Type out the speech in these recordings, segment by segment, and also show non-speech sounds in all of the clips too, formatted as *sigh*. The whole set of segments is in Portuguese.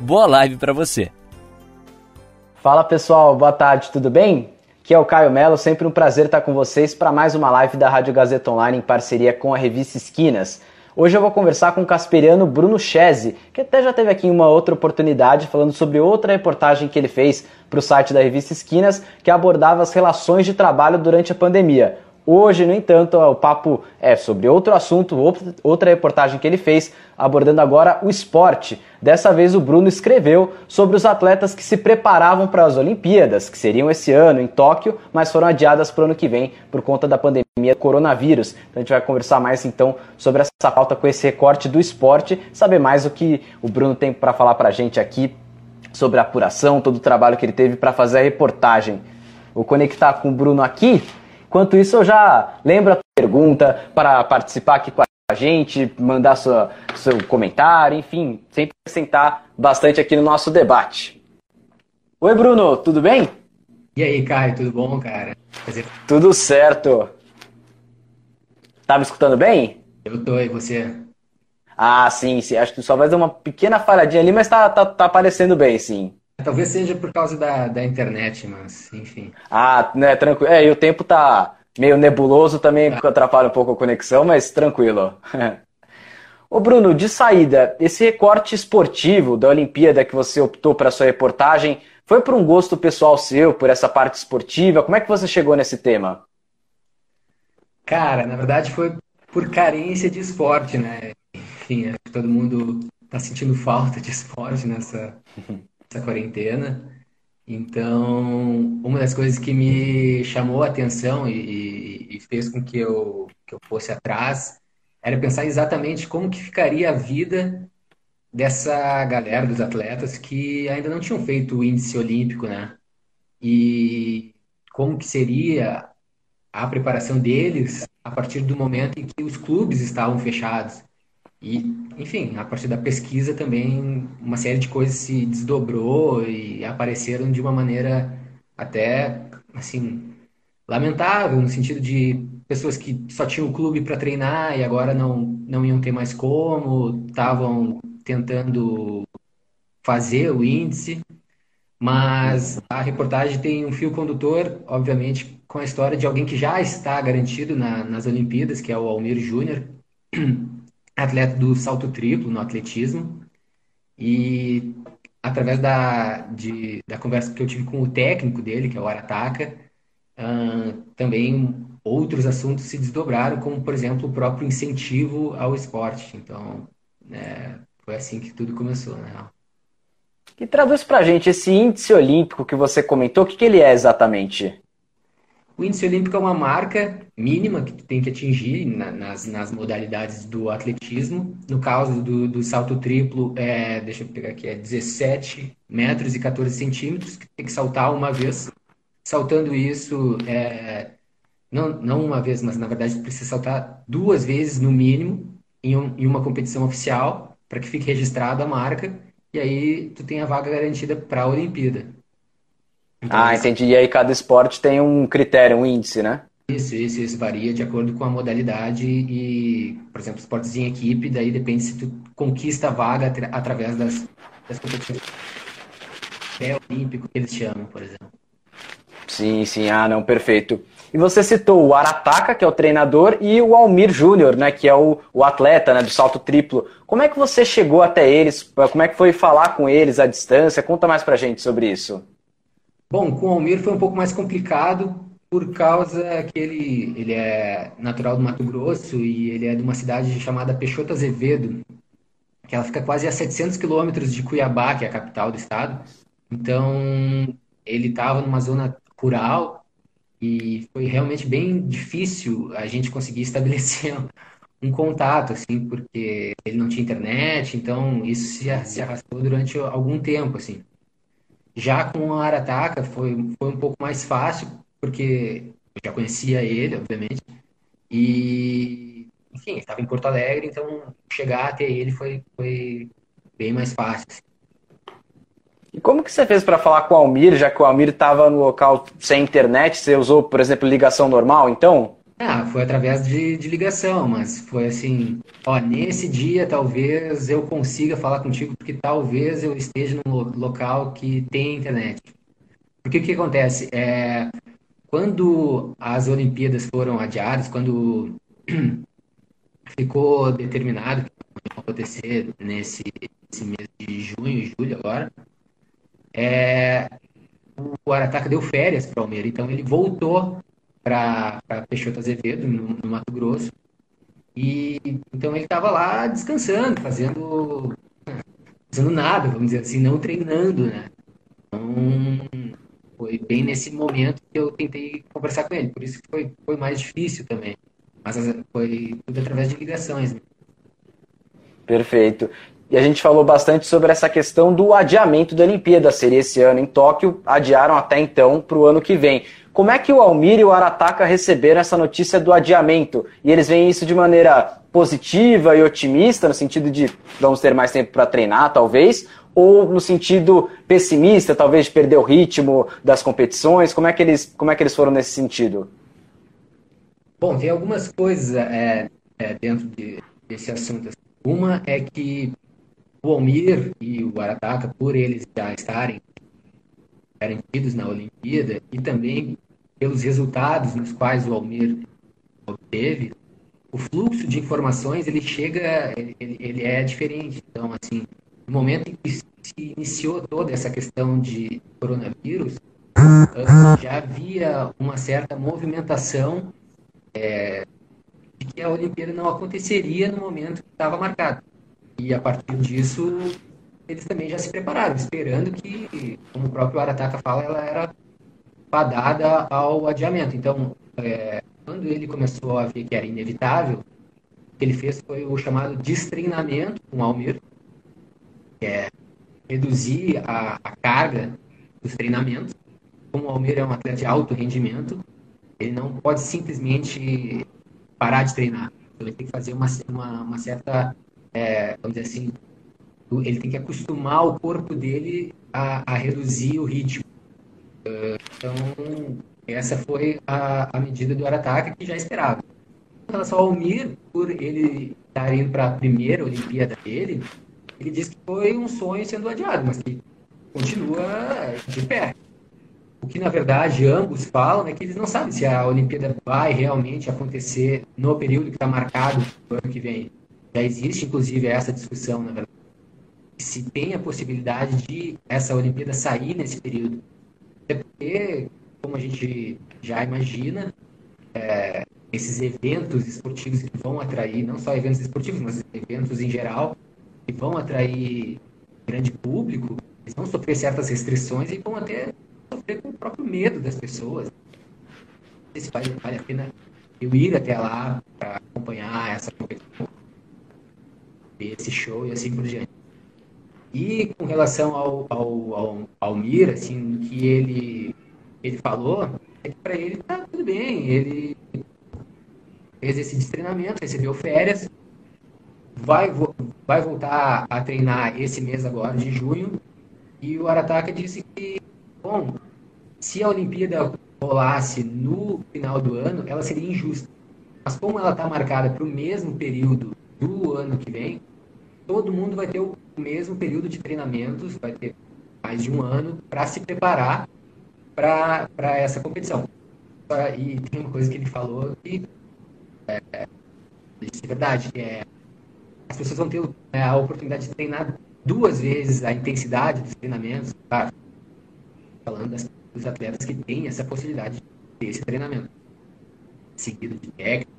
Boa live para você. Fala pessoal, boa tarde, tudo bem? Aqui é o Caio Melo, sempre um prazer estar com vocês para mais uma live da Rádio Gazeta Online em parceria com a revista Esquinas. Hoje eu vou conversar com o casperiano Bruno Chese, que até já teve aqui uma outra oportunidade falando sobre outra reportagem que ele fez para o site da revista Esquinas, que abordava as relações de trabalho durante a pandemia. Hoje, no entanto, o papo é sobre outro assunto, outra reportagem que ele fez, abordando agora o esporte. Dessa vez o Bruno escreveu sobre os atletas que se preparavam para as Olimpíadas, que seriam esse ano em Tóquio, mas foram adiadas para o ano que vem por conta da pandemia do coronavírus. Então a gente vai conversar mais então sobre essa pauta com esse recorte do esporte, saber mais o que o Bruno tem para falar para a gente aqui sobre a apuração, todo o trabalho que ele teve para fazer a reportagem. Vou conectar com o Bruno aqui. Enquanto isso, eu já lembro a pergunta para participar aqui com a gente, mandar sua, seu comentário, enfim, sempre acrescentar bastante aqui no nosso debate. Oi, Bruno, tudo bem? E aí, Caio, tudo bom, cara? Prazer. Tudo certo. Tá me escutando bem? Eu tô, e você? Ah, sim, sim. Acho que só vai dar uma pequena falhadinha ali, mas tá, tá, tá aparecendo bem, sim. Talvez seja por causa da, da internet, mas enfim. Ah, né, tranquilo. É, e o tempo tá meio nebuloso também, ah. atrapalha um pouco a conexão, mas tranquilo. *laughs* Ô Bruno, de saída, esse recorte esportivo da Olimpíada que você optou para sua reportagem, foi por um gosto pessoal seu, por essa parte esportiva? Como é que você chegou nesse tema? Cara, na verdade foi por carência de esporte, né? Enfim, acho que todo mundo tá sentindo falta de esporte nessa, *laughs* essa quarentena. Então, uma das coisas que me chamou a atenção e, e, fez com que eu, que eu fosse atrás era pensar exatamente como que ficaria a vida dessa galera dos atletas que ainda não tinham feito o índice olímpico, né? E como que seria a preparação deles a partir do momento em que os clubes estavam fechados. E, enfim, a partir da pesquisa também uma série de coisas se desdobrou e apareceram de uma maneira até, assim, lamentável, no sentido de pessoas que só tinham o clube para treinar e agora não, não iam ter mais como, estavam tentando fazer o índice. Mas a reportagem tem um fio condutor, obviamente, com a história de alguém que já está garantido na, nas Olimpíadas, que é o Almir Júnior atleta do salto triplo no atletismo. E através da, de, da conversa que eu tive com o técnico dele, que é o Arataka, uh, também outros assuntos se desdobraram, como, por exemplo, o próprio incentivo ao esporte. Então, é, foi assim que tudo começou, né? E traduz pra gente esse índice olímpico que você comentou, o que, que ele é exatamente? O índice olímpico é uma marca mínima que tu tem que atingir na, nas, nas modalidades do atletismo. No caso do, do salto triplo, é, deixa eu pegar aqui, é 17 metros e 14 centímetros, que tem que saltar uma vez. Saltando isso, é, não, não uma vez, mas na verdade precisa saltar duas vezes no mínimo em, um, em uma competição oficial, para que fique registrada a marca, e aí tu tem a vaga garantida para a Olimpíada. Então, ah, entendi. E aí cada esporte tem um critério, um índice, né? Isso, isso, isso varia de acordo com a modalidade e, por exemplo, esportes em equipe, daí depende se tu conquista a vaga através das, das competições pré-olímpico que eles chamam, por exemplo. Sim, sim, ah, não, perfeito. E você citou o Arataka, que é o treinador, e o Almir Júnior, né, que é o, o atleta né, do salto triplo. Como é que você chegou até eles? Como é que foi falar com eles à distância? Conta mais pra gente sobre isso. Bom, com o Almir foi um pouco mais complicado por causa que ele, ele é natural do Mato Grosso e ele é de uma cidade chamada Peixoto Azevedo, que ela fica quase a 700 quilômetros de Cuiabá, que é a capital do estado. Então, ele estava numa zona rural e foi realmente bem difícil a gente conseguir *laughs* estabelecer um contato, assim, porque ele não tinha internet, então isso se, arrastou durante algum tempo, assim. Já com a Arataka foi, foi um pouco mais fácil, porque eu já conhecia ele, obviamente, e, enfim, estava em Porto Alegre, então chegar até ele foi, foi bem mais fácil. Assim. E como que você fez para falar com o Almir, já que o Almir estava no local sem internet? Você usou, por exemplo, ligação normal, então? Ah, foi através de, de ligação, mas foi assim, ó, nesse dia talvez eu consiga falar contigo, porque talvez eu esteja num local que tem internet. Porque o que acontece? É, quando as Olimpíadas foram adiadas, quando *clears throat* ficou determinado que ia acontecer nesse, nesse mês de junho julho agora, é, o Arataca deu férias para o Almeida, então ele voltou para Peixoto Azevedo, no, no, Mato Grosso. E então ele estava lá descansando, fazendo, fazendo nada, vamos dizer assim, não treinando, né? Então, foi bem nesse momento que eu tentei conversar com ele, por isso que foi, foi mais difícil também. Mas foi tudo através de ligações. Né? Perfeito. E a gente falou bastante sobre essa questão do adiamento da Olimpíada. Seria esse ano em Tóquio, adiaram até então para o ano que vem. Como é que o Almir e o Arataka receberam essa notícia do adiamento? E eles veem isso de maneira positiva e otimista, no sentido de vamos ter mais tempo para treinar, talvez? Ou no sentido pessimista, talvez de perder o ritmo das competições? Como é que eles, como é que eles foram nesse sentido? Bom, tem algumas coisas é, é, dentro de, desse assunto. Uma é que o Almir e o Arataka, por eles já estarem garantidos na Olimpíada e também pelos resultados nos quais o Almir obteve, o fluxo de informações ele chega, ele, ele é diferente. Então, assim, no momento em que se iniciou toda essa questão de coronavírus, já havia uma certa movimentação é, de que a Olimpíada não aconteceria no momento que estava marcado. E a partir disso, eles também já se prepararam, esperando que, como o próprio Arataka fala, ela era fadada ao adiamento. Então, é, quando ele começou a ver que era inevitável, o que ele fez foi o chamado destreinamento com o Almir, que é reduzir a, a carga dos treinamentos. Como o Almir é um atleta de alto rendimento, ele não pode simplesmente parar de treinar. Ele tem que fazer uma, uma, uma certa, é, vamos dizer assim, ele tem que acostumar o corpo dele a, a reduzir o ritmo. Então, essa foi a, a medida do Arataka que já esperava. Em relação ao Mir, por ele estar indo para a primeira Olimpíada dele, ele disse que foi um sonho sendo adiado, mas que continua de pé. O que, na verdade, ambos falam é que eles não sabem se a Olimpíada vai realmente acontecer no período que está marcado no ano que vem. Já existe, inclusive, essa discussão, na verdade se tem a possibilidade de essa Olimpíada sair nesse período. É porque, como a gente já imagina, é, esses eventos esportivos que vão atrair, não só eventos esportivos, mas eventos em geral, que vão atrair grande público, eles vão sofrer certas restrições e vão até sofrer com o próprio medo das pessoas. Se vale, vale a pena eu ir até lá para acompanhar essa competição, esse show e assim por diante. E com relação ao, ao, ao, ao Mir, assim, que ele, ele falou, é que para ele tá tudo bem. Ele fez esse treinamento, recebeu férias, vai, vai voltar a treinar esse mês agora, de junho. E o Arataka disse que, bom, se a Olimpíada rolasse no final do ano, ela seria injusta. Mas como ela está marcada para o mesmo período do ano que vem, todo mundo vai ter o mesmo período de treinamentos, vai ter mais de um ano para se preparar para essa competição. E tem uma coisa que ele falou que é, é verdade, que é as pessoas vão ter é, a oportunidade de treinar duas vezes a intensidade dos treinamentos, tá? falando das, dos atletas que têm essa possibilidade de ter esse treinamento seguido de técnica.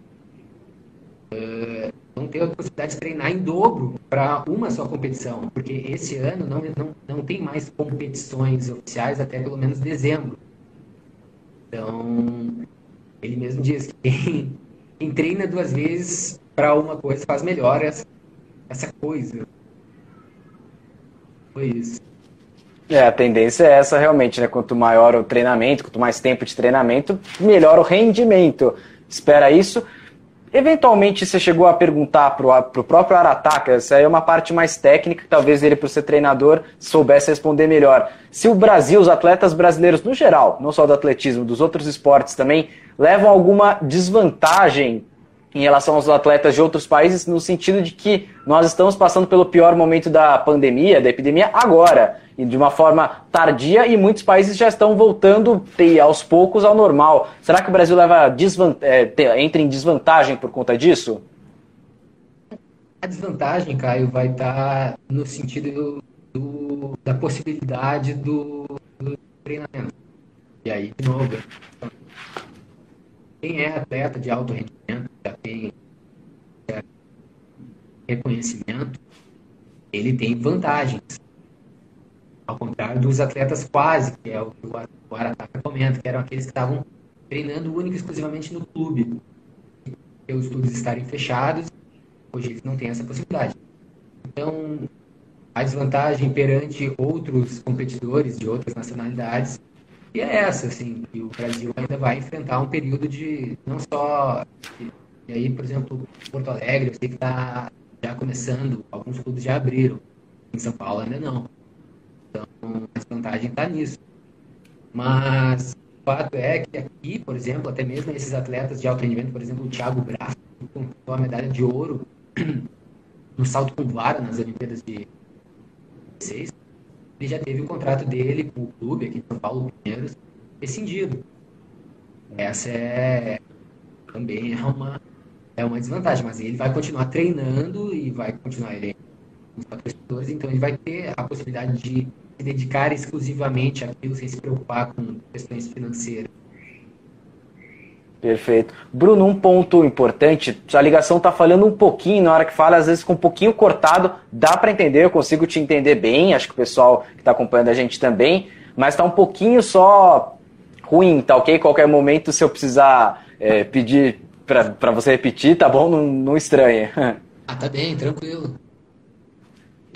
Vão ter a possibilidade de treinar em dobro para uma só competição, porque esse ano não, não, não tem mais competições oficiais até pelo menos dezembro. Então, ele mesmo diz que quem, quem treina duas vezes para uma coisa faz melhor essa, essa coisa. Foi isso. É, a tendência é essa realmente, né? Quanto maior o treinamento, quanto mais tempo de treinamento, melhor o rendimento. Espera isso. Eventualmente você chegou a perguntar para o próprio Arataka, essa aí é uma parte mais técnica, talvez ele, por ser treinador, soubesse responder melhor. Se o Brasil, os atletas brasileiros no geral, não só do atletismo, dos outros esportes também, levam alguma desvantagem em relação aos atletas de outros países, no sentido de que nós estamos passando pelo pior momento da pandemia, da epidemia, agora, e de uma forma tardia, e muitos países já estão voltando aos poucos ao normal. Será que o Brasil leva é, entra em desvantagem por conta disso? A desvantagem, Caio, vai estar no sentido do, da possibilidade do, do treinamento. E aí, de novo, quem é atleta de alto rendimento, já tem é, reconhecimento, ele tem vantagens. Ao contrário dos atletas quase, que é o que o Arataka comenta, que eram aqueles que estavam treinando única e exclusivamente no clube. E os clubes estarem fechados, hoje eles não têm essa possibilidade. Então, a desvantagem perante outros competidores de outras nacionalidades e é essa, assim, que o Brasil ainda vai enfrentar um período de não só. E aí, por exemplo, Porto Alegre, eu sei que está já começando, alguns clubes já abriram. Em São Paulo ainda não. Então, a desvantagem está nisso. Mas o fato é que aqui, por exemplo, até mesmo esses atletas de alto rendimento, por exemplo, o Thiago que conquistou a medalha de ouro *clears throat* no salto com vara nas Olimpíadas de 2016, ele já teve o contrato dele com o clube aqui de São Paulo Pinheiros rescindido. Essa é também é uma, é uma desvantagem, mas ele vai continuar treinando e vai continuar ele os patrocinadores, então ele vai ter a possibilidade de se dedicar exclusivamente àquilo sem se preocupar com questões financeiras. Perfeito. Bruno, um ponto importante, a ligação está falhando um pouquinho na hora que fala, às vezes com um pouquinho cortado, dá para entender, eu consigo te entender bem, acho que o pessoal que está acompanhando a gente também, mas está um pouquinho só ruim, tá ok? Qualquer momento, se eu precisar é, pedir para você repetir, tá bom? Não, não estranha. Ah, tá bem, tranquilo.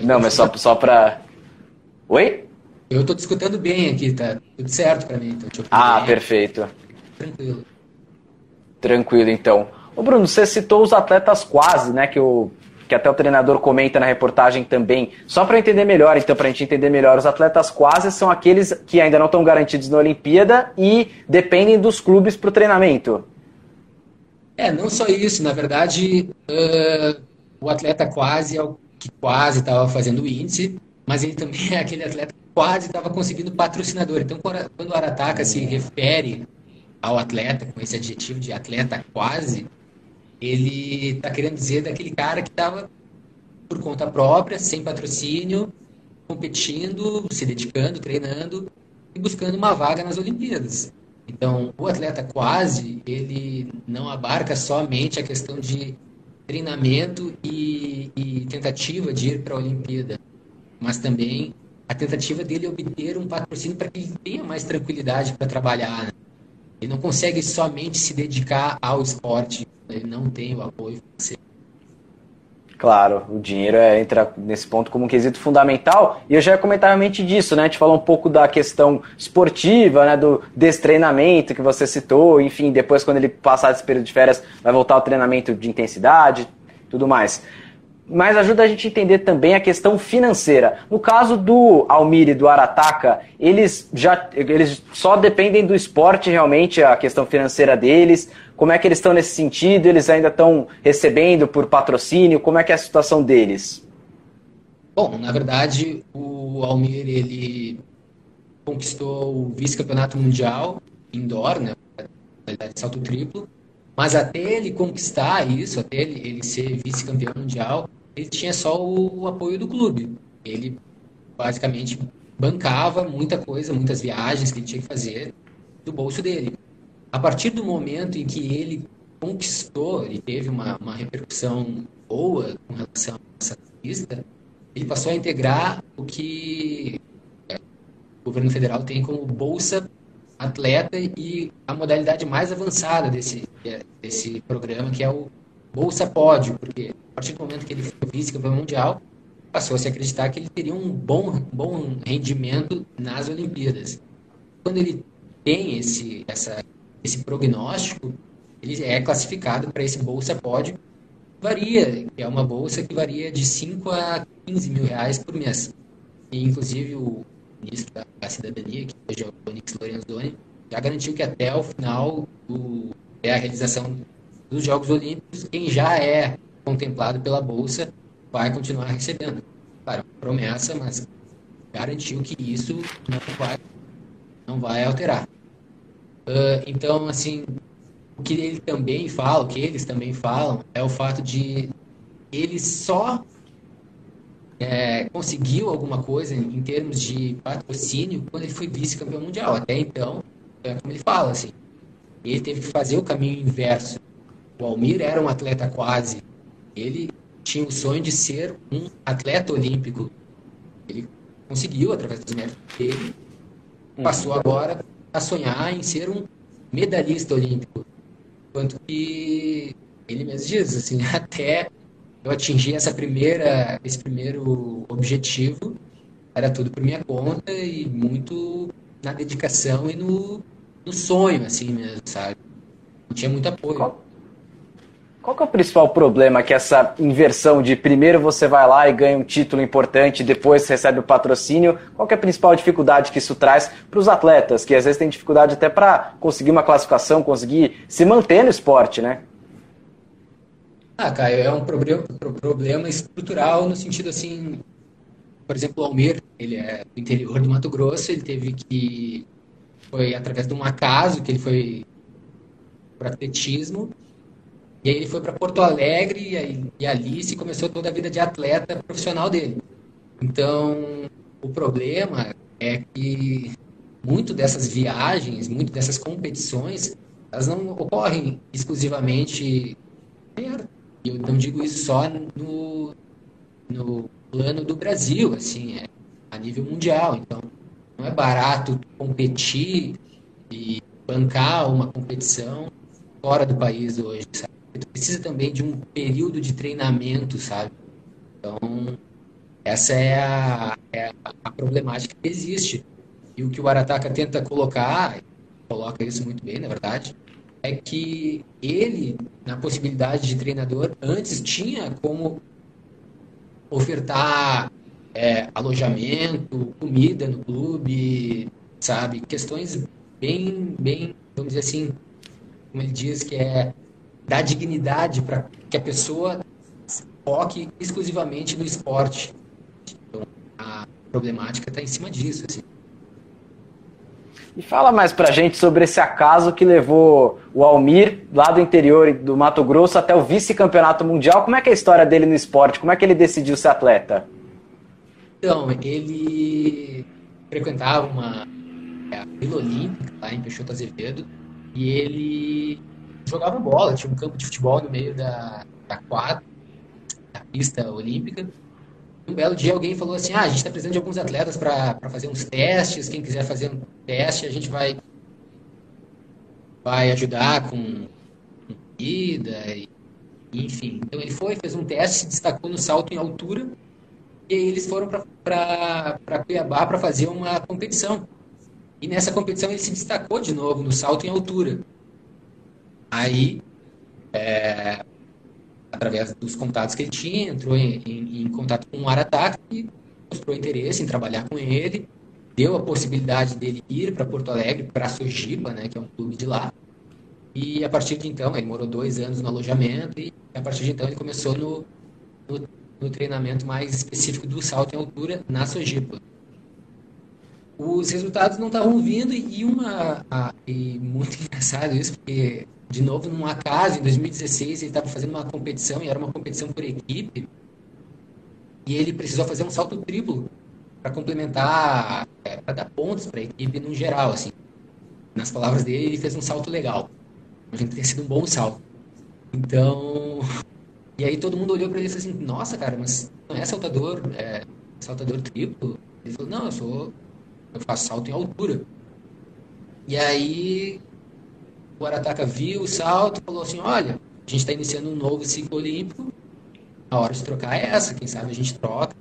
Não, mas só, só para... Oi? Eu estou te escutando bem aqui, tá tudo certo para mim. Então, ah, bem. perfeito. Tranquilo. Tranquilo, então. Ô Bruno, você citou os atletas quase, né? Que, o, que até o treinador comenta na reportagem também. Só para entender melhor, então, para a gente entender melhor, os atletas quase são aqueles que ainda não estão garantidos na Olimpíada e dependem dos clubes para o treinamento. É, não só isso. Na verdade, uh, o atleta quase é o que quase estava fazendo o índice, mas ele também é aquele atleta que quase estava conseguindo patrocinador. Então, quando o Arataka se refere ao atleta, com esse adjetivo de atleta quase, ele está querendo dizer daquele cara que estava por conta própria, sem patrocínio, competindo, se dedicando, treinando e buscando uma vaga nas Olimpíadas. Então, o atleta quase, ele não abarca somente a questão de treinamento e, e tentativa de ir para a Olimpíada, mas também a tentativa dele obter um patrocínio para que ele tenha mais tranquilidade para trabalhar. Ele não consegue somente se dedicar ao esporte, ele não tem o apoio financeiro. Claro, o dinheiro é, entra nesse ponto como um quesito fundamental. E eu já ia comentar realmente disso, né? A gente falou um pouco da questão esportiva, né? Do destreinamento que você citou. Enfim, depois, quando ele passar desse período de férias, vai voltar ao treinamento de intensidade, tudo mais mas ajuda a gente a entender também a questão financeira. No caso do Almir e do Arataka, eles já eles só dependem do esporte realmente, a questão financeira deles. Como é que eles estão nesse sentido? Eles ainda estão recebendo por patrocínio? Como é que é a situação deles? Bom, na verdade, o Almir ele conquistou o vice-campeonato mundial indoor, né, salto triplo, mas até ele conquistar isso, até ele, ele ser vice-campeão mundial, ele tinha só o, o, apoio do clube. Ele basicamente bancava muita coisa, muitas viagens que ele tinha que fazer do bolso dele. A partir do momento em que ele conquistou e teve uma, uma repercussão boa com relação a essa lista, ele passou a integrar o que é, o governo federal tem como bolsa atleta e a modalidade mais avançada desse, desse programa, que é o bolsa pódio, porque a partir do momento que ele foi vice-campeão mundial, passou a se acreditar que ele teria um bom, bom rendimento nas Olimpíadas. Quando ele tem esse, essa, esse prognóstico, ele é classificado para esse bolsa pódio, varia, é uma bolsa que varia de 5 a 15 mil reais por mês. E, inclusive, o ministro da Cidadania, que hoje é o Onyx Lorenzoni, já garantiu que até o final do, é a realização dos Jogos Olímpicos, quem já é contemplado pela Bolsa vai continuar recebendo. Claro, promessa, mas garantiu que isso não vai, não vai alterar. Uh, então, assim, o que ele também fala, o que eles também falam, é o fato de ele só é, conseguiu alguma coisa em termos de patrocínio quando ele foi vice-campeão mundial. Até então, é como ele fala, assim, ele teve que fazer o caminho inverso. O Almir era um atleta quase. Ele tinha o sonho de ser um atleta olímpico. Ele conseguiu, através dos méritos dele, passou uhum. agora a sonhar em ser um medalhista olímpico. Quanto que ele mesmo diz, assim, *laughs* até eu atingir essa primeira, esse primeiro objetivo, era tudo por minha conta e muito na dedicação e no, no sonho, assim mesmo, sabe? Não tinha muito apoio. Qual, qual que é o principal problema que essa inversão de primeiro você vai lá e ganha um título importante, depois recebe o patrocínio, qual que é a principal dificuldade que isso traz para os atletas, que às vezes têm dificuldade até para conseguir uma classificação, conseguir se manter no esporte, né? Ah, Caio, é um problema, problema estrutural no sentido assim, por exemplo, o Almir, ele é do interior do Mato Grosso, ele teve que foi através de um acaso que ele foi para atletismo e aí ele foi para Porto Alegre e, aí, e ali se começou toda a vida de atleta profissional dele. Então, o problema é que muito dessas viagens, muito dessas competições, elas não ocorrem exclusivamente. Eu não digo isso só no, no plano do Brasil, assim, é a nível mundial. Então, não é barato competir e bancar uma competição fora do país hoje, sabe? tu precisa também de um período de treinamento, sabe? Então, essa é a, é a problemática que existe. E o que o Arataka tenta colocar, coloca isso muito bem, na verdade, é que ele, na possibilidade de treinador, antes tinha como ofertar é, alojamento, comida no clube, sabe? Questões bem, bem, vamos dizer assim, como ele diz, que é dar dignidade para que a pessoa foque exclusivamente no esporte. Então, a problemática está em cima disso. Assim. E fala mais pra gente sobre esse acaso que levou o Almir, lá do interior do Mato Grosso, até o vice-campeonato mundial. Como é que é a história dele no esporte? Como é que ele decidiu ser atleta? Então, ele frequentava uma é, Vila Olímpica, lá em Peixoto Azevedo, e ele jogava bola, tinha um campo de futebol no meio da, da quadra, da pista olímpica. Um belo dia alguém falou assim: ah, a gente está precisando de alguns atletas para fazer uns testes. Quem quiser fazer um teste, a gente vai, vai ajudar com comida, e, enfim. Então ele foi, fez um teste, se destacou no salto em altura. E aí eles foram para Cuiabá para fazer uma competição. E nessa competição ele se destacou de novo no salto em altura. Aí, é, através dos contatos que ele tinha, entrou em, em, em contato com o Arataki, e mostrou interesse em trabalhar com ele, deu a possibilidade dele ir para Porto Alegre, para a Sojipa, né, que é um clube de lá. E a partir de então, ele morou dois anos no alojamento e a partir de então ele começou no, no, no treinamento mais específico do salto em altura na Sojipa. Os resultados não estavam vindo e uma e muito *laughs* engraçado isso porque de novo num acaso, em 2016, ele estava fazendo uma competição, e era uma competição por equipe, e ele precisou fazer um salto triplo para complementar, é, para dar pontos para a equipe no geral, assim. Nas palavras dele, ele fez um salto legal. Ter sido um bom salto. Então, *laughs* e aí todo mundo olhou para ele e assim: Nossa, cara, mas não é saltador, é saltador triplo? Ele falou: Não, eu sou, eu faço salto em altura. E aí o Arataka viu o salto e falou assim: olha, a gente está iniciando um novo ciclo olímpico, a hora de trocar é essa, quem sabe a gente troca.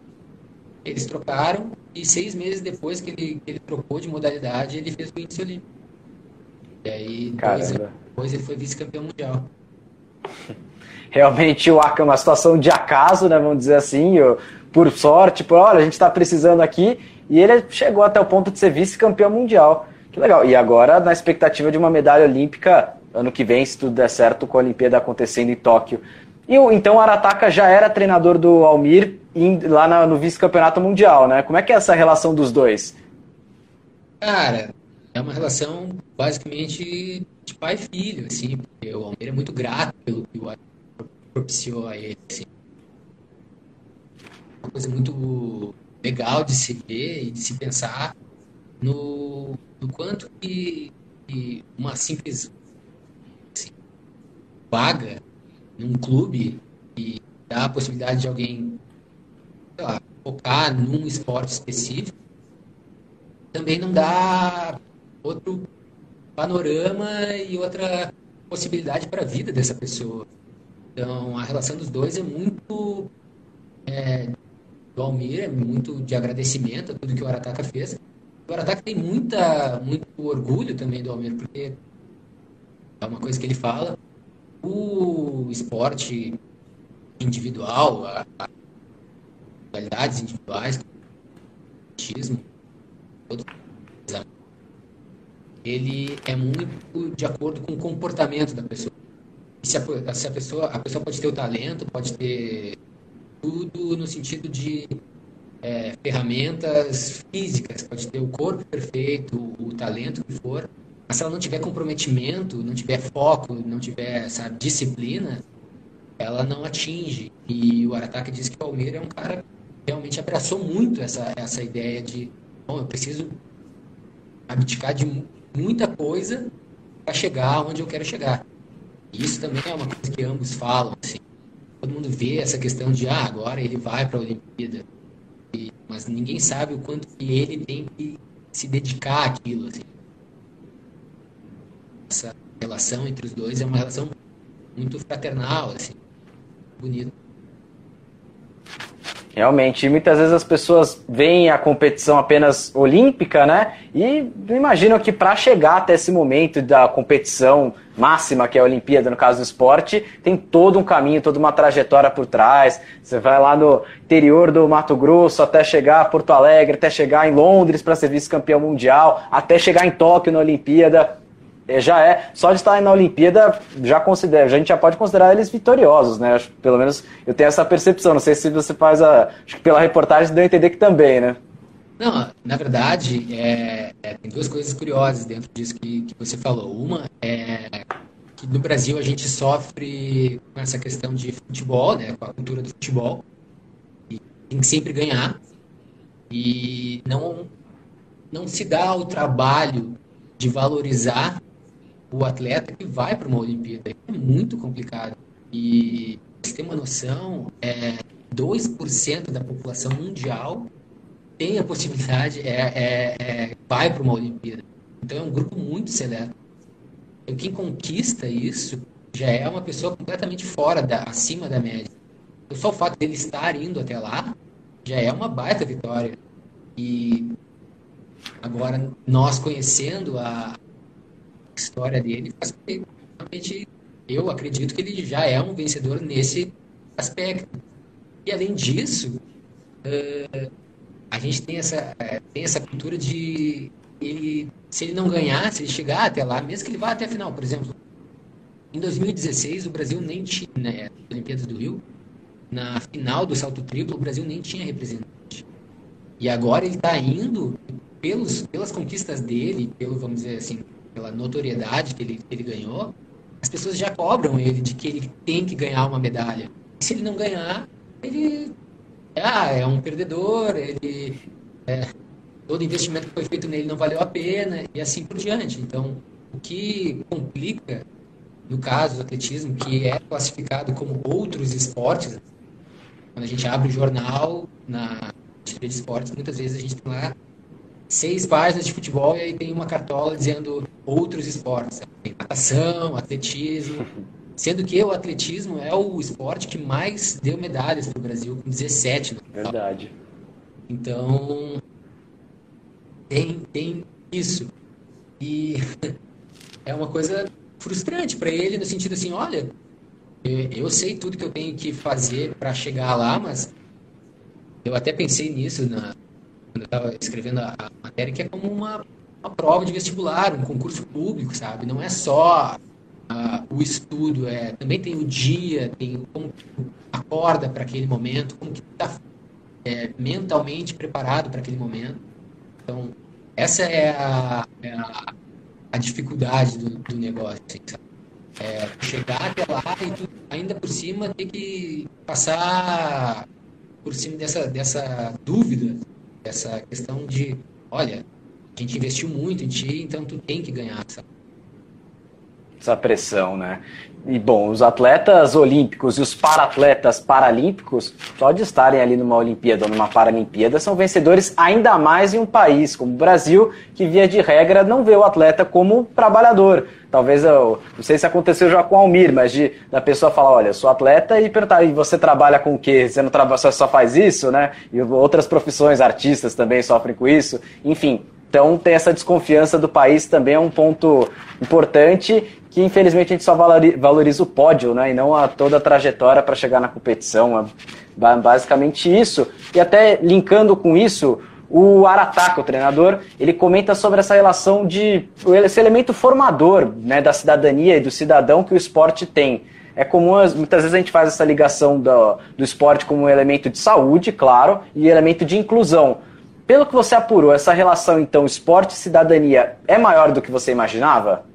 Eles trocaram e seis meses depois que ele, que ele trocou de modalidade, ele fez o índice olímpico. E aí, anos depois, ele foi vice-campeão mundial. *laughs* Realmente o é uma situação de acaso, né, vamos dizer assim, por sorte, por olha, a gente está precisando aqui, e ele chegou até o ponto de ser vice-campeão mundial. Que legal. E agora, na expectativa de uma medalha olímpica ano que vem, se tudo der certo, com a Olimpíada acontecendo em Tóquio. E então o Arataka já era treinador do Almir lá no vice-campeonato mundial, né? Como é que é essa relação dos dois? Cara, é uma relação basicamente de pai e filho, assim, porque o Almir é muito grato pelo que o Arataka propiciou a ele. Uma coisa muito legal de se ver e de se pensar no, no quanto que, que uma simples assim, vaga num clube e dá a possibilidade de alguém lá, focar num esporte específico, também não dá outro panorama e outra possibilidade para a vida dessa pessoa. Então, a relação dos dois é muito é, do Almir, é muito de agradecimento a tudo que o Arataka fez. O Arataka tem muita, muito orgulho também do Almir, porque é uma coisa que ele fala, o esporte individual, a, a qualidades individuais, o todo ele é muito de acordo com o comportamento da pessoa. Se a, se a pessoa a pessoa pode ter o talento, pode ter tudo no sentido de é, ferramentas físicas, pode ter o corpo perfeito, o talento que for, mas se ela não tiver comprometimento, não tiver foco, não tiver sabe, disciplina, ela não atinge. E o Arataki diz que o Palmeiras é um cara que realmente abraçou muito essa, essa ideia de, bom, eu preciso abdicar de muita coisa para chegar onde eu quero chegar. Isso também é uma coisa que ambos falam, assim. Todo mundo vê essa questão de, ah, agora ele vai para a Olimpíada. E, mas ninguém sabe o quanto que ele tem que se dedicar àquilo, assim essa relação entre os dois é uma relação muito fraternal, assim, bonita. Realmente, muitas vezes as pessoas veem a competição apenas olímpica, né? E imaginam que para chegar até esse momento da competição máxima, que é a Olimpíada, no caso do esporte, tem todo um caminho, toda uma trajetória por trás. Você vai lá no interior do Mato Grosso até chegar a Porto Alegre, até chegar em Londres para ser vice-campeão mundial, até chegar em Tóquio na Olimpíada. É, já é, só de estar na Olimpíada, já considera, a gente já pode considerar eles vitoriosos, né? Acho, pelo menos eu tenho essa percepção. Não sei se você faz a. Acho que pela reportagem deu a entender que também, né? Não, na verdade, é, é, tem duas coisas curiosas dentro disso que, que você falou. Uma é que no Brasil a gente sofre com essa questão de futebol, né? Com a cultura do futebol. E tem que sempre ganhar. E não, não se dá o trabalho de valorizar o atleta que vai para uma Olimpíada. É muito complicado. E, você tem uma noção, é, 2% da população mundial tem a possibilidade, é, é, é vai para uma Olimpíada. Então é um grupo muito seleto. Então, quem conquista isso já é uma pessoa completamente fora, da, acima da média. Então, só o fato dele estar indo até lá já é uma baita vitória. E agora, nós conhecendo a, história dele faz realmente eu acredito que ele já é um vencedor nesse aspecto. E além disso, uh, a gente tem essa, uh, tem essa cultura de ele, se ele não ganhar, se ele chegar até lá, mesmo que ele vá até a final, por exemplo, em 2016 o Brasil nem tinha, né, Olimpíadas do Rio, na final do salto triplo, o Brasil nem tinha representante. E agora ele está indo pelos, pelas conquistas dele, pelo, vamos dizer assim, pela notoriedade que ele, que ele ganhou, as pessoas já cobram ele de que ele tem que ganhar uma medalha. E se ele não ganhar, ele ah, é um perdedor, ele é, todo investimento que foi feito nele não valeu a pena e assim por diante. Então, o que complica no caso do atletismo, que é classificado como outros esportes, quando a gente abre o jornal na de esportes, muitas vezes a gente tem lá seis páginas de futebol e aí tem uma cartola dizendo outros esportes. Tem natação, atletismo. Sendo que o atletismo é o esporte que mais deu medalhas para o Brasil, com 17. Verdade. Então, tem, tem isso. E *laughs* é uma coisa frustrante para ele, no sentido assim: olha, eu sei tudo que eu tenho que fazer para chegar lá, mas eu até pensei nisso na, eu estava escrevendo a, a, matéria, que é como uma, uma prova de vestibular, um concurso público, sabe? Não é só uh, o estudo, é, também tem o dia, tem como acorda para aquele momento, como que está é, mentalmente preparado para aquele momento. Então, essa é a, é a, a dificuldade do, do negócio. Assim, é, chegar até lá e tu, ainda por cima ter que passar por cima dessa, dessa dúvida, dessa questão de, olha, a gente investiu muito em ti, então tu tem que ganhar, sabe? Essa pressão, né? E bom, os atletas olímpicos e os paratletas paralímpicos, só de estarem ali numa Olimpíada ou numa Paralimpíada, são vencedores ainda mais em um país como o Brasil, que via de regra não vê o atleta como trabalhador. Talvez, eu, não sei se aconteceu já com o Almir, mas de, da pessoa falar, olha, sou atleta e perguntar, e você trabalha com o quê? Você não trabalha, só, faz isso, né? E outras profissões, artistas também sofrem com isso. Enfim, então, ter essa desconfiança do país também é um ponto importante que, infelizmente, a gente só valoriza o pódio né, e não a, toda a trajetória para chegar na competição. É basicamente isso. E até linkando com isso, o Arataka, o treinador, ele comenta sobre essa relação de esse elemento formador né, da cidadania e do cidadão que o esporte tem. É comum, muitas vezes a gente faz essa ligação do, do esporte como um elemento de saúde, claro, e elemento de inclusão. Pelo que você apurou, essa relação, então, esporte e cidadania é maior do que você imaginava?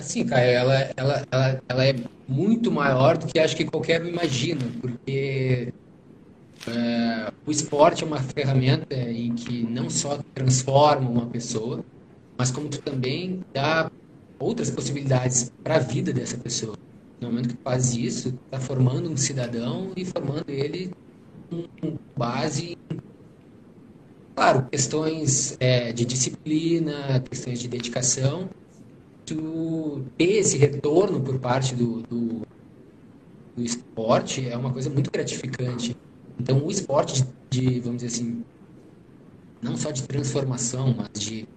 Sim, Caio, ela, ela, ela, ela é muito maior do que acho que qualquer um imagina, porque é, o esporte é uma ferramenta em que não só transforma uma pessoa, mas como tu também dá outras possibilidades para a vida dessa pessoa. No momento que faz isso, está formando um cidadão e formando ele com base claro, questões é, de disciplina, questões de dedicação, tu ter esse retorno por parte do, do, do esporte é uma coisa muito gratificante. Então, o esporte de, de, vamos dizer assim, não só de transformação, mas de,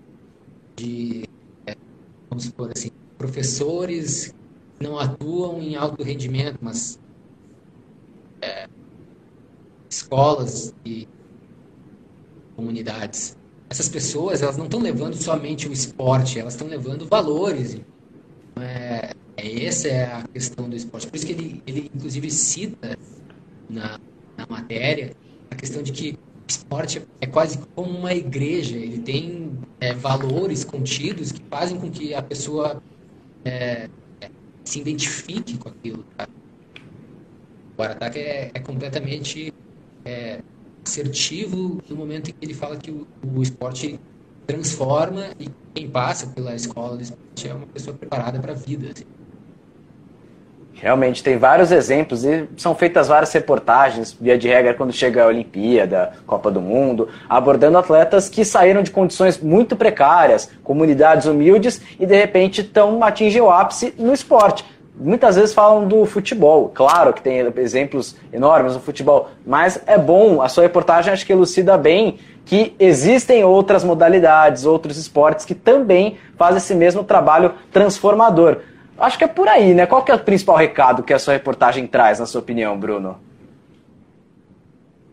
de é, vamos supor assim, professores não atuam em alto rendimento, mas escolas e comunidades. Essas pessoas, elas não estão levando somente o esporte, elas estão levando valores. É, é, essa é a questão do esporte. Por isso que ele, ele inclusive, cita na, na matéria a questão de que o esporte é quase como uma igreja. Ele tem é, valores contidos que fazem com que a pessoa é se identifique com aquilo. Tá? O ataque é, é completamente é, assertivo no momento em que ele fala que o, o esporte transforma e quem passa pela escola do esporte é uma pessoa preparada para a vida. Assim. Realmente, tem vários exemplos e são feitas várias reportagens, via de regra, quando chega a Olimpíada, Copa do Mundo, abordando atletas que saíram de condições muito precárias, comunidades humildes e de repente estão atingem o ápice no esporte muitas vezes falam do futebol. Claro que tem exemplos enormes no futebol, mas é bom, a sua reportagem acho que elucida bem que existem outras modalidades, outros esportes que também fazem esse mesmo trabalho transformador. Acho que é por aí, né? Qual que é o principal recado que a sua reportagem traz, na sua opinião, Bruno?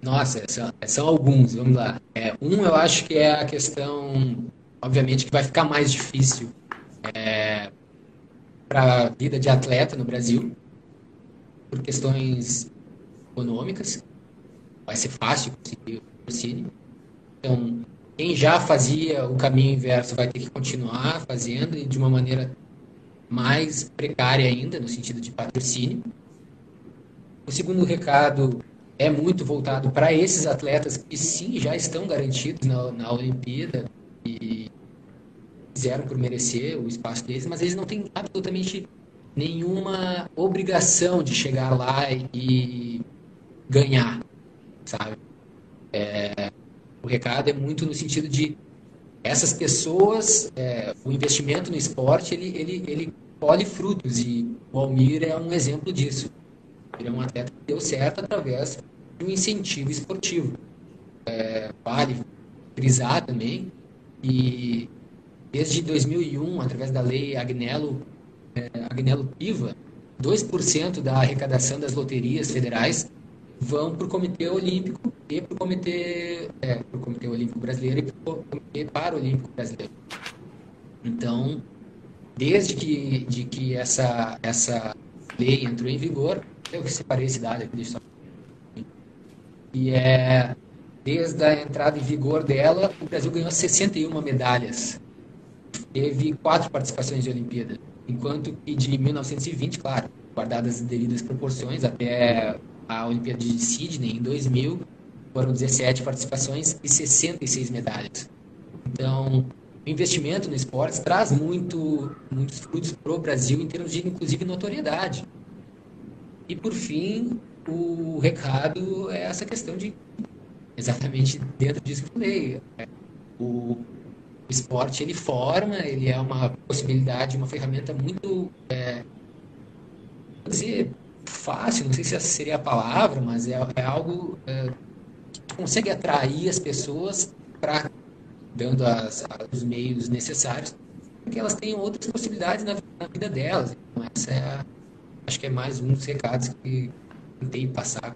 Nossa, são, são alguns, vamos lá. É, um, eu acho que é a questão, obviamente, que vai ficar mais difícil é, para a vida de atleta no Brasil, por questões econômicas. Vai ser fácil conseguir o patrocínio. Então, quem já fazia o caminho inverso vai ter que continuar fazendo e de uma maneira mais precária ainda, no sentido de patrocínio. O segundo recado é muito voltado para esses atletas que sim já estão garantidos na, na Olimpíada e fizeram por merecer o espaço deles, mas eles não têm absolutamente nenhuma obrigação de chegar lá e ganhar, sabe? É, o recado é muito no sentido de essas pessoas, é, o investimento no esporte, ele, ele, ele colhe frutos e o Almir é um exemplo disso. Ele é um atleta que deu certo através de um incentivo esportivo. É, vale frisar também e desde 2001, através da lei Agnello, é, Agnello Piva, 2% da arrecadação das loterias federais vão para o Comitê Olímpico e para o Comitê, é, Comitê Olímpico Brasileiro e para o Brasileiro. Então, desde que, de que essa, essa lei entrou em vigor, eu separei esse dado aqui, deixa eu e é, desde a entrada em vigor dela, o Brasil ganhou 61 medalhas. Teve quatro participações de Olimpíada, enquanto que de 1920, claro, guardadas as devidas proporções, até a Olimpíada de Sydney, em 2000, foram 17 participações e 66 medalhas. Então, o investimento no esporte traz muito, muitos frutos para o Brasil em termos de, inclusive, notoriedade. E, por fim, o recado é essa questão de, exatamente dentro disso que eu falei, o, o esporte ele forma, ele é uma possibilidade, uma ferramenta muito, é, dizer, fácil, não sei se essa seria a palavra, mas é, é algo é, que consegue atrair as pessoas para dando as, os meios necessários para que elas tenham outras possibilidades na, na vida delas. Então, essa é a, acho que é mais um dos recados que tentei passar.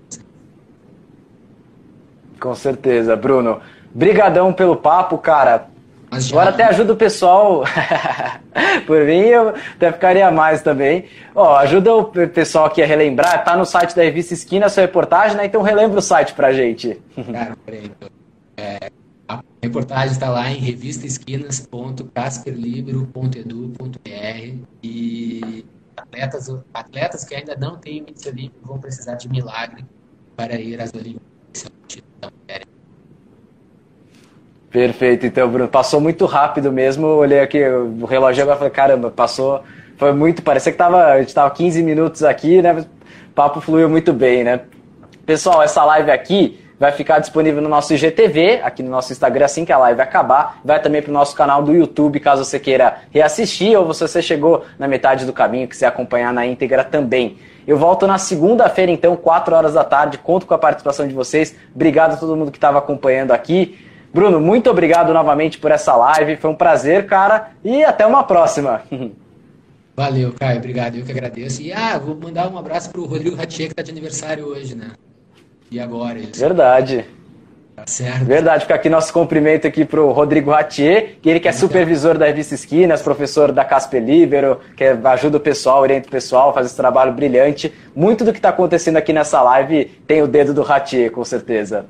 Com certeza, Bruno. Brigadão pelo papo, cara. Já... Agora até ajuda o pessoal. *laughs* Por mim, eu até ficaria mais também. Ó, ajuda o pessoal aqui a relembrar. Tá no site da revista Esquina a sua reportagem, né? Então relembra o site pra gente. *laughs* Cara, peraí. É, a reportagem está lá em revistaesquinas.casperlibero.edu.br e atletas, atletas que ainda não têm índice olímpico vão precisar de milagre para ir às Olimpíadas. Perfeito, então, Bruno, passou muito rápido mesmo. Eu olhei aqui o relógio agora e falei, caramba, passou. Foi muito. Parecia que tava, a gente estava 15 minutos aqui, né? O papo fluiu muito bem, né? Pessoal, essa live aqui vai ficar disponível no nosso IGTV, aqui no nosso Instagram, assim que a live acabar. Vai também para o nosso canal do YouTube, caso você queira reassistir, ou se você chegou na metade do caminho, quiser acompanhar na íntegra também. Eu volto na segunda-feira, então, 4 horas da tarde. Conto com a participação de vocês. Obrigado a todo mundo que estava acompanhando aqui. Bruno, muito obrigado novamente por essa live. Foi um prazer, cara. E até uma próxima. *laughs* Valeu, Caio. Obrigado. Eu que agradeço. E ah, vou mandar um abraço pro Rodrigo Ratier, que está de aniversário hoje, né? E agora? Isso. Verdade. Tá certo. Verdade, fica aqui nosso cumprimento aqui pro Rodrigo Ratier, que ele que é supervisor da revista Esquinas, professor da Casper Libero, que ajuda o pessoal, orienta o pessoal, faz esse trabalho brilhante. Muito do que está acontecendo aqui nessa live tem o dedo do Ratier, com certeza.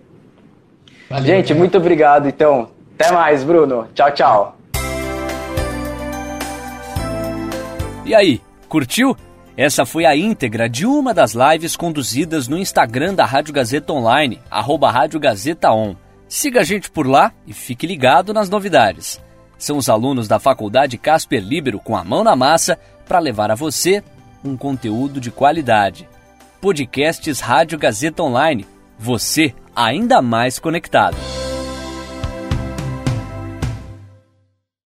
Valeu, Gente, cara. muito obrigado. Então, até mais, Bruno. Tchau, tchau. E aí, curtiu? Essa foi a íntegra de uma das lives conduzidas no Instagram da Rádio Gazeta Online, arroba Rádio Gazeta On. Siga a gente por lá e fique ligado nas novidades. São os alunos da Faculdade Casper Libero com a mão na massa para levar a você um conteúdo de qualidade. Podcasts Rádio Gazeta Online. Você ainda mais conectado.